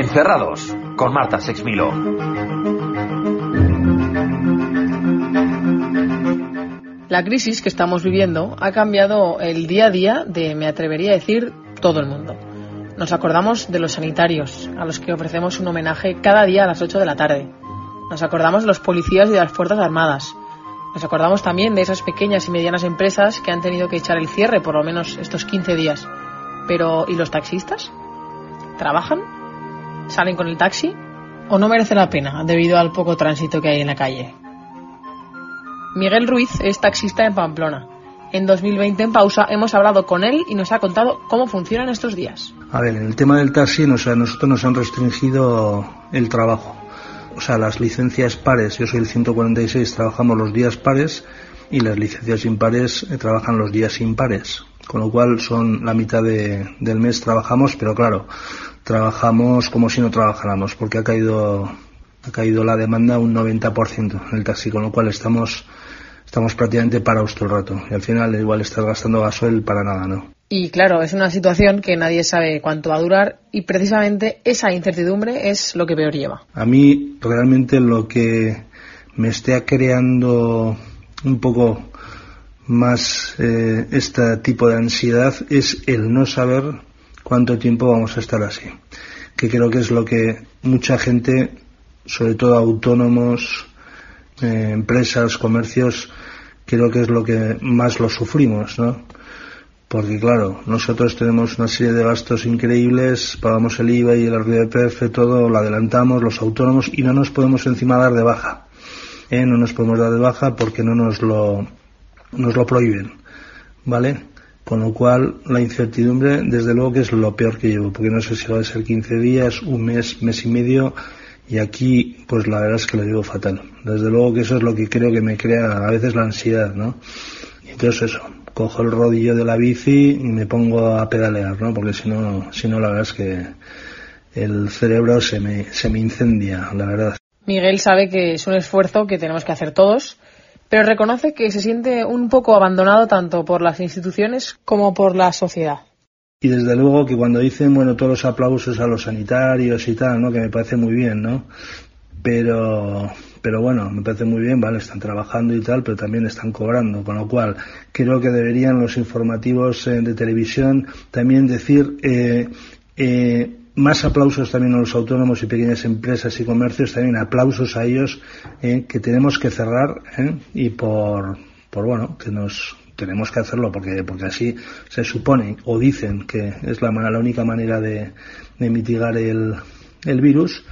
Encerrados con Marta Sexmilo. La crisis que estamos viviendo ha cambiado el día a día de, me atrevería a decir, todo el mundo. Nos acordamos de los sanitarios, a los que ofrecemos un homenaje cada día a las 8 de la tarde. Nos acordamos de los policías y de las Fuerzas Armadas. Nos acordamos también de esas pequeñas y medianas empresas que han tenido que echar el cierre por lo menos estos 15 días. Pero, ¿y los taxistas? ¿Trabajan? ¿Salen con el taxi? ¿O no merece la pena debido al poco tránsito que hay en la calle? Miguel Ruiz es taxista en Pamplona. En 2020 en pausa hemos hablado con él y nos ha contado cómo funcionan estos días. A ver, en el tema del taxi, o sea, nosotros nos han restringido el trabajo o sea, las licencias pares, yo soy el 146, trabajamos los días pares y las licencias impares eh, trabajan los días impares, con lo cual son la mitad del mes trabajamos, pero claro, trabajamos como si no trabajáramos, porque ha caído ha caído la demanda un 90% en el taxi, con lo cual estamos estamos prácticamente parados todo el rato y al final igual estás gastando gasoil para nada, ¿no? Y claro, es una situación que nadie sabe cuánto va a durar y precisamente esa incertidumbre es lo que peor lleva. A mí realmente lo que me está creando un poco más eh, este tipo de ansiedad es el no saber cuánto tiempo vamos a estar así. Que creo que es lo que mucha gente, sobre todo autónomos, eh, empresas, comercios, creo que es lo que más lo sufrimos, ¿no? porque claro, nosotros tenemos una serie de gastos increíbles, pagamos el IVA y el RDPF, todo lo adelantamos, los autónomos, y no nos podemos encima dar de baja. ¿eh? No nos podemos dar de baja porque no nos lo, nos lo prohíben, ¿vale? Con lo cual, la incertidumbre, desde luego que es lo peor que llevo, porque no sé si va a ser 15 días, un mes, mes y medio, y aquí, pues la verdad es que lo digo fatal. Desde luego que eso es lo que creo que me crea a veces la ansiedad, ¿no? Entonces eso, cojo el rodillo de la bici y me pongo a pedalear, ¿no? Porque si no, si no la verdad es que el cerebro se me, se me incendia, la verdad. Miguel sabe que es un esfuerzo que tenemos que hacer todos, pero reconoce que se siente un poco abandonado tanto por las instituciones como por la sociedad. Y desde luego que cuando dicen, bueno, todos los aplausos a los sanitarios y tal, ¿no? Que me parece muy bien, ¿no? Pero, pero bueno, me parece muy bien, vale, están trabajando y tal, pero también están cobrando, con lo cual creo que deberían los informativos eh, de televisión también decir eh, eh, más aplausos también a los autónomos y pequeñas empresas y comercios, también aplausos a ellos que tenemos que cerrar y por, por bueno, que nos tenemos que hacerlo porque, porque así se supone o dicen que es la, la única manera de, de mitigar el, el virus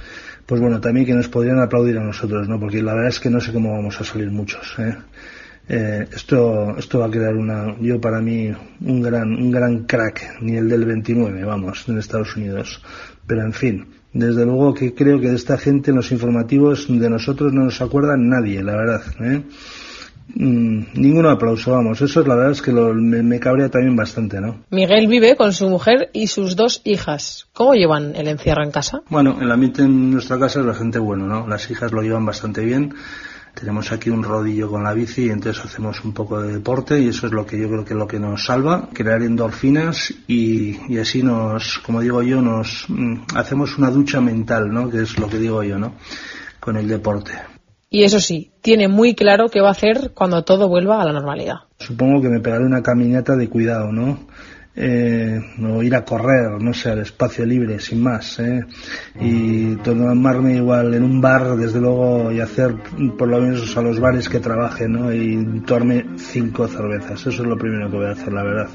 pues bueno, también que nos podrían aplaudir a nosotros, ¿no? Porque la verdad es que no sé cómo vamos a salir muchos, ¿eh? Eh, esto, esto va a crear una, yo para mí, un gran, un gran crack, ni el del 29, vamos, en Estados Unidos. Pero en fin, desde luego que creo que de esta gente en los informativos de nosotros no nos acuerda nadie, la verdad, ¿eh? Mm, ningún aplauso, vamos. Eso es la verdad es que me, cabrea también bastante, ¿no? Miguel vive con su mujer y sus dos hijas. ¿Cómo llevan el encierro en casa? Bueno, el ambiente en nuestra casa es bastante bueno, ¿no? Las hijas lo llevan bastante bien. Tenemos aquí un rodillo con la bici y entonces hacemos un poco de deporte y eso es lo que yo creo que es lo que nos salva, crear endorfinas y, y así nos, como digo yo, nos mm, hacemos una ducha mental, ¿no? Que es lo que digo yo, ¿no? Con el deporte. Y eso sí, tiene muy claro qué va a hacer cuando todo vuelva a la normalidad. Supongo que me pegaré una caminata de cuidado, ¿no? Eh, o ir a correr, no sé, al espacio libre, sin más. ¿eh? Y tomarme igual en un bar, desde luego, y hacer por lo menos a los bares que trabaje, ¿no? Y tomarme cinco cervezas. Eso es lo primero que voy a hacer, la verdad.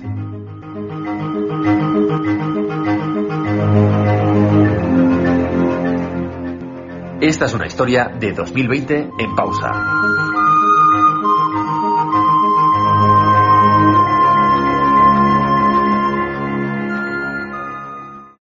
Esta es una historia de 2020 en pausa.